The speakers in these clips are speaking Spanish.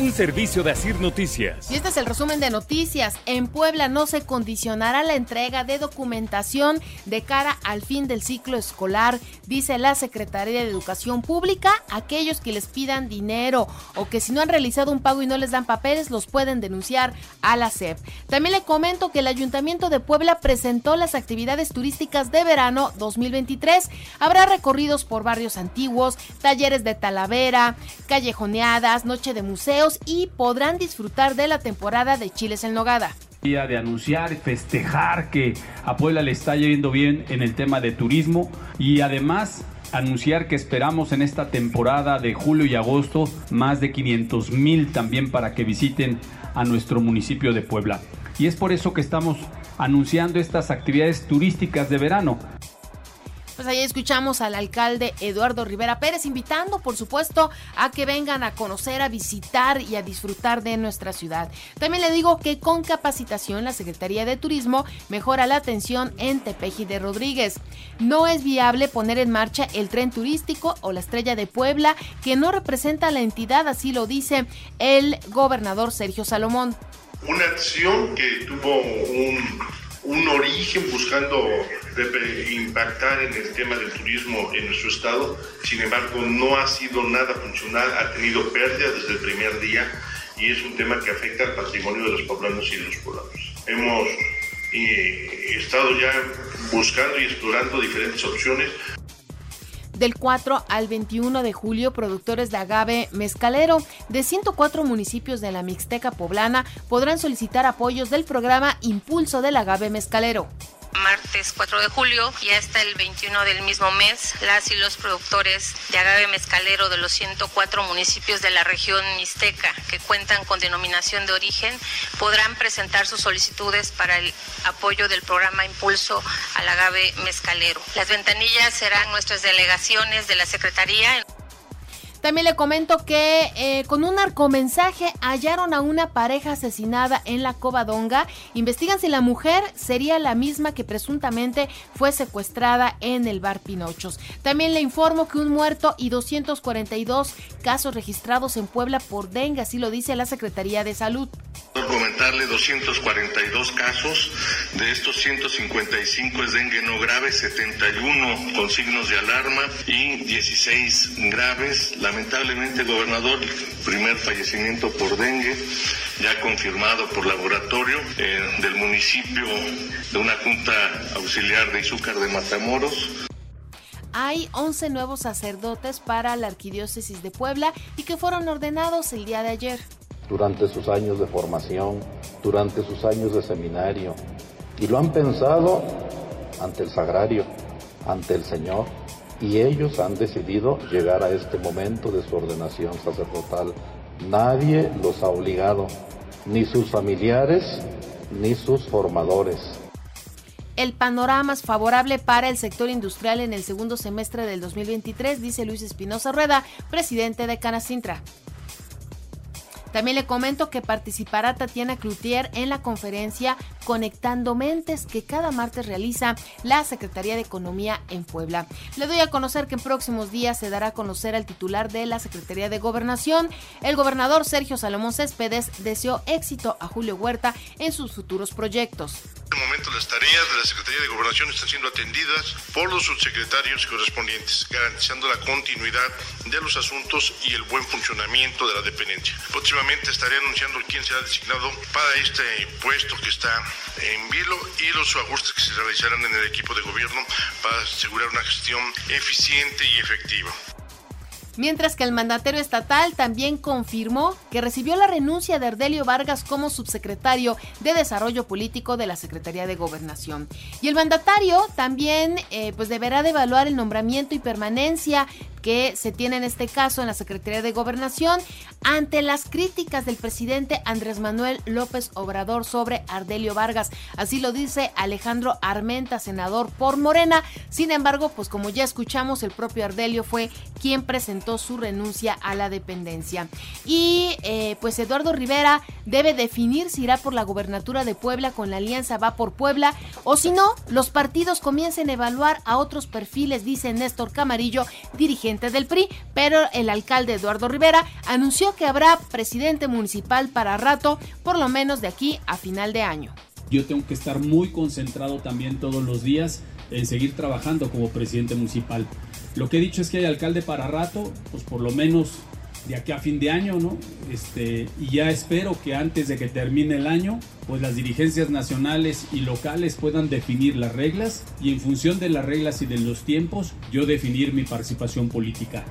Un servicio de Asir Noticias. Y este es el resumen de noticias. En Puebla no se condicionará la entrega de documentación de cara al fin del ciclo escolar, dice la Secretaría de Educación Pública. Aquellos que les pidan dinero o que si no han realizado un pago y no les dan papeles, los pueden denunciar a la SEP. También le comento que el Ayuntamiento de Puebla presentó las actividades turísticas de verano 2023. Habrá recorridos por barrios antiguos, talleres de talavera, callejoneadas, noche de museos y podrán disfrutar de la temporada de chiles en nogada de anunciar, festejar que a Puebla le está yendo bien en el tema de turismo y además anunciar que esperamos en esta temporada de julio y agosto más de 500 mil también para que visiten a nuestro municipio de Puebla. Y es por eso que estamos anunciando estas actividades turísticas de verano. Pues ahí escuchamos al alcalde Eduardo Rivera Pérez invitando, por supuesto, a que vengan a conocer, a visitar y a disfrutar de nuestra ciudad. También le digo que con capacitación la Secretaría de Turismo mejora la atención en Tepeji de Rodríguez. No es viable poner en marcha el tren turístico o la estrella de Puebla que no representa a la entidad, así lo dice el gobernador Sergio Salomón. Una acción que tuvo un, un origen buscando impactar en el tema del turismo en nuestro estado, sin embargo no ha sido nada funcional, ha tenido pérdidas desde el primer día y es un tema que afecta al patrimonio de los poblanos y de los poblanos. Hemos eh, estado ya buscando y explorando diferentes opciones. Del 4 al 21 de julio, productores de agave mezcalero de 104 municipios de la Mixteca poblana podrán solicitar apoyos del programa Impulso del agave mezcalero martes 4 de julio y hasta el 21 del mismo mes, las y los productores de agave mezcalero de los 104 municipios de la región mixteca que cuentan con denominación de origen podrán presentar sus solicitudes para el apoyo del programa Impulso al agave mezcalero. Las ventanillas serán nuestras delegaciones de la Secretaría. También le comento que eh, con un narcomensaje hallaron a una pareja asesinada en la Covadonga. Investigan si la mujer sería la misma que presuntamente fue secuestrada en el bar Pinochos. También le informo que un muerto y 242 casos registrados en Puebla por dengue, así lo dice la Secretaría de Salud. Comentarle 242 casos, de estos 155 es dengue no grave, 71 con signos de alarma y 16 graves. Lamentablemente, gobernador, primer fallecimiento por dengue, ya confirmado por laboratorio eh, del municipio de una junta auxiliar de Izúcar de Matamoros. Hay 11 nuevos sacerdotes para la Arquidiócesis de Puebla y que fueron ordenados el día de ayer. Durante sus años de formación, durante sus años de seminario, y lo han pensado ante el sagrario, ante el Señor, y ellos han decidido llegar a este momento de su ordenación sacerdotal. Nadie los ha obligado, ni sus familiares, ni sus formadores. El panorama es favorable para el sector industrial en el segundo semestre del 2023, dice Luis Espinosa Rueda, presidente de Canacintra. También le comento que participará Tatiana Cloutier en la conferencia Conectando Mentes que cada martes realiza la Secretaría de Economía en Puebla. Le doy a conocer que en próximos días se dará a conocer al titular de la Secretaría de Gobernación. El gobernador Sergio Salomón Céspedes deseó éxito a Julio Huerta en sus futuros proyectos. En este momento las tareas de la Secretaría de Gobernación están siendo atendidas por los subsecretarios correspondientes, garantizando la continuidad de los asuntos y el buen funcionamiento de la dependencia. Próximamente estaré anunciando quién será designado para este puesto que está en vilo y los ajustes que se realizarán en el equipo de gobierno para asegurar una gestión eficiente y efectiva mientras que el mandatario estatal también confirmó que recibió la renuncia de Ardelio Vargas como subsecretario de Desarrollo Político de la Secretaría de Gobernación. Y el mandatario también eh, pues deberá de evaluar el nombramiento y permanencia que se tiene en este caso en la Secretaría de Gobernación ante las críticas del presidente Andrés Manuel López Obrador sobre Ardelio Vargas. Así lo dice Alejandro Armenta, senador por Morena. Sin embargo, pues como ya escuchamos, el propio Ardelio fue quien presentó su renuncia a la dependencia. Y eh, pues Eduardo Rivera debe definir si irá por la gobernatura de Puebla con la alianza Va por Puebla o si no, los partidos comiencen a evaluar a otros perfiles, dice Néstor Camarillo, dirigente del PRI, pero el alcalde Eduardo Rivera anunció que habrá presidente municipal para rato, por lo menos de aquí a final de año. Yo tengo que estar muy concentrado también todos los días en seguir trabajando como presidente municipal. Lo que he dicho es que hay alcalde para rato, pues por lo menos de aquí a fin de año, ¿no? Este, y ya espero que antes de que termine el año, pues las dirigencias nacionales y locales puedan definir las reglas y en función de las reglas y de los tiempos, yo definir mi participación política.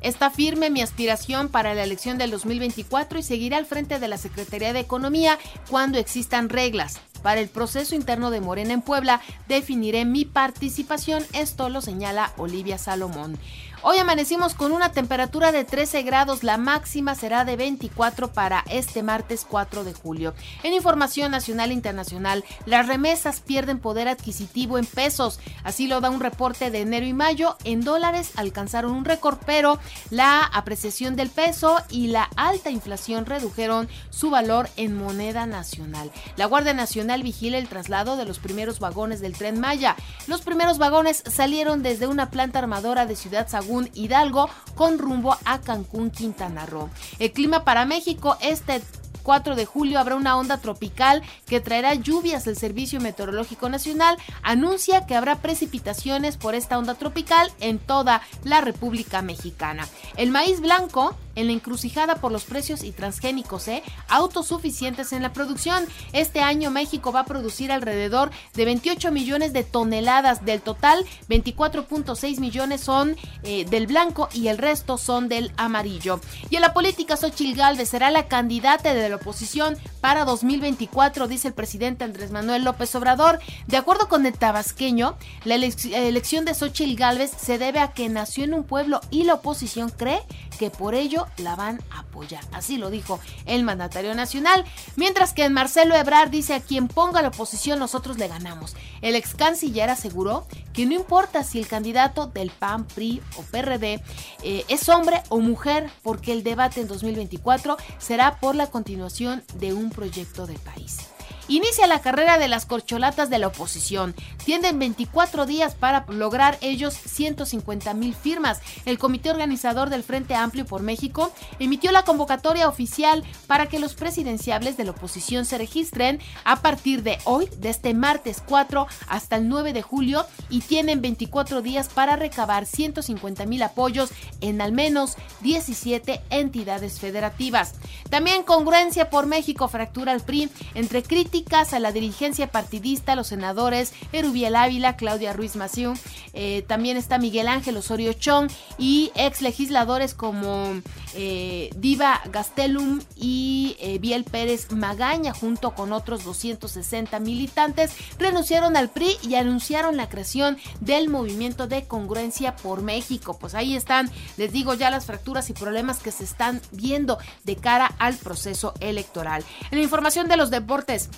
Está firme mi aspiración para la elección del 2024 y seguiré al frente de la Secretaría de Economía cuando existan reglas. Para el proceso interno de Morena en Puebla definiré mi participación, esto lo señala Olivia Salomón. Hoy amanecimos con una temperatura de 13 grados, la máxima será de 24 para este martes 4 de julio. En información nacional e internacional, las remesas pierden poder adquisitivo en pesos, así lo da un reporte de enero y mayo. En dólares alcanzaron un récord, pero la apreciación del peso y la alta inflación redujeron su valor en moneda nacional. La Guardia Nacional vigila el traslado de los primeros vagones del tren Maya. Los primeros vagones salieron desde una planta armadora de Ciudad Sagún Hidalgo con rumbo a Cancún, Quintana Roo. El clima para México este 4 de julio habrá una onda tropical que traerá lluvias. El Servicio Meteorológico Nacional anuncia que habrá precipitaciones por esta onda tropical en toda la República Mexicana. El maíz blanco en la encrucijada por los precios y transgénicos, ¿eh? autosuficientes en la producción. Este año México va a producir alrededor de 28 millones de toneladas. Del total, 24.6 millones son eh, del blanco y el resto son del amarillo. Y en la política, Xochil Gálvez será la candidata de la oposición para 2024, dice el presidente Andrés Manuel López Obrador. De acuerdo con el tabasqueño, la elección de Xochil Gálvez se debe a que nació en un pueblo y la oposición cree que por ello la van a apoyar. Así lo dijo el mandatario nacional. Mientras que Marcelo Ebrard dice a quien ponga la oposición nosotros le ganamos. El ex canciller aseguró que no importa si el candidato del PAN, PRI o PRD eh, es hombre o mujer, porque el debate en 2024 será por la continuación de un proyecto de país. Inicia la carrera de las corcholatas de la oposición. Tienen 24 días para lograr ellos 150 mil firmas. El comité organizador del Frente Amplio por México emitió la convocatoria oficial para que los presidenciables de la oposición se registren a partir de hoy, de este martes 4 hasta el 9 de julio, y tienen 24 días para recabar 150 mil apoyos en al menos 17 entidades federativas. También congruencia por México fractura el PRI entre críticas a la dirigencia partidista, los senadores Erubiel Ávila, Claudia Ruiz Massieu, eh, también está Miguel Ángel Osorio Chong y ex legisladores como eh, Diva Gastelum y eh, Biel Pérez Magaña, junto con otros 260 militantes, renunciaron al PRI y anunciaron la creación del movimiento de congruencia por México. Pues ahí están, les digo ya las fracturas y problemas que se están viendo de cara al proceso electoral. En la información de los deportes,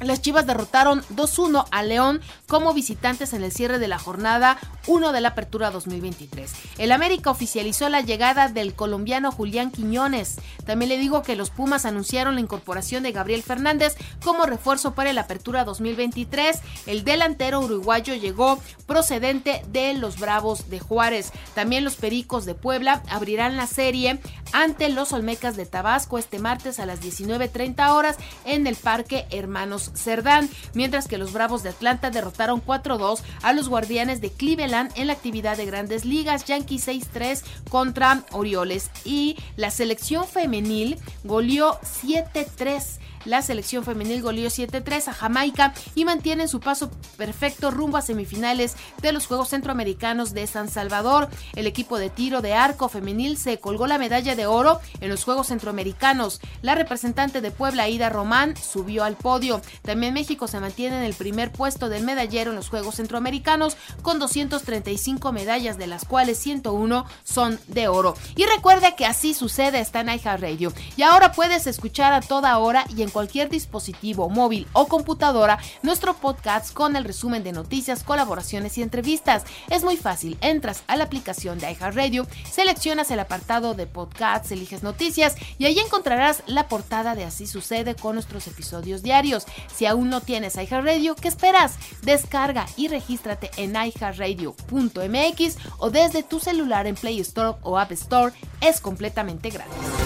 las Chivas derrotaron 2-1 a León como visitantes en el cierre de la jornada 1 de la Apertura 2023. El América oficializó la llegada del colombiano Julián Quiñones. También le digo que los Pumas anunciaron la incorporación de Gabriel Fernández como refuerzo para la Apertura 2023. El delantero uruguayo llegó procedente de los Bravos de Juárez. También los Pericos de Puebla abrirán la serie ante los Olmecas de Tabasco este martes a las 19.30 horas en el Parque Hermanos Cerdán, mientras que los Bravos de Atlanta derrotaron 4-2 a los Guardianes de Cleveland en la actividad de grandes ligas, Yankees 6-3 contra Orioles. Y la selección femenil goleó 7-3 La selección femenil goleó 7-3 a Jamaica y mantienen su paso perfecto rumbo a semifinales de los Juegos Centroamericanos de San Salvador. El equipo de tiro de arco femenil se colgó la medalla de oro en los Juegos Centroamericanos. La representante de Puebla, Ida Román, subió al podio. También México se mantiene en el primer puesto del medallero en los Juegos Centroamericanos con 235 medallas, de las cuales 101 son de oro. Y recuerda que así sucede está en iHeartRadio. Y ahora puedes escuchar a toda hora y en cualquier dispositivo móvil o computadora nuestro podcast con el resumen de noticias, colaboraciones y entrevistas. Es muy fácil, entras a la aplicación de iHeartRadio, seleccionas el apartado de podcasts, eliges noticias y ahí encontrarás la portada de Así sucede con nuestros episodios diarios. Si aún no tienes iHeartRadio, ¿qué esperas? Descarga y regístrate en iHeartRadio.mx o desde tu celular en Play Store o App Store. Es completamente gratis.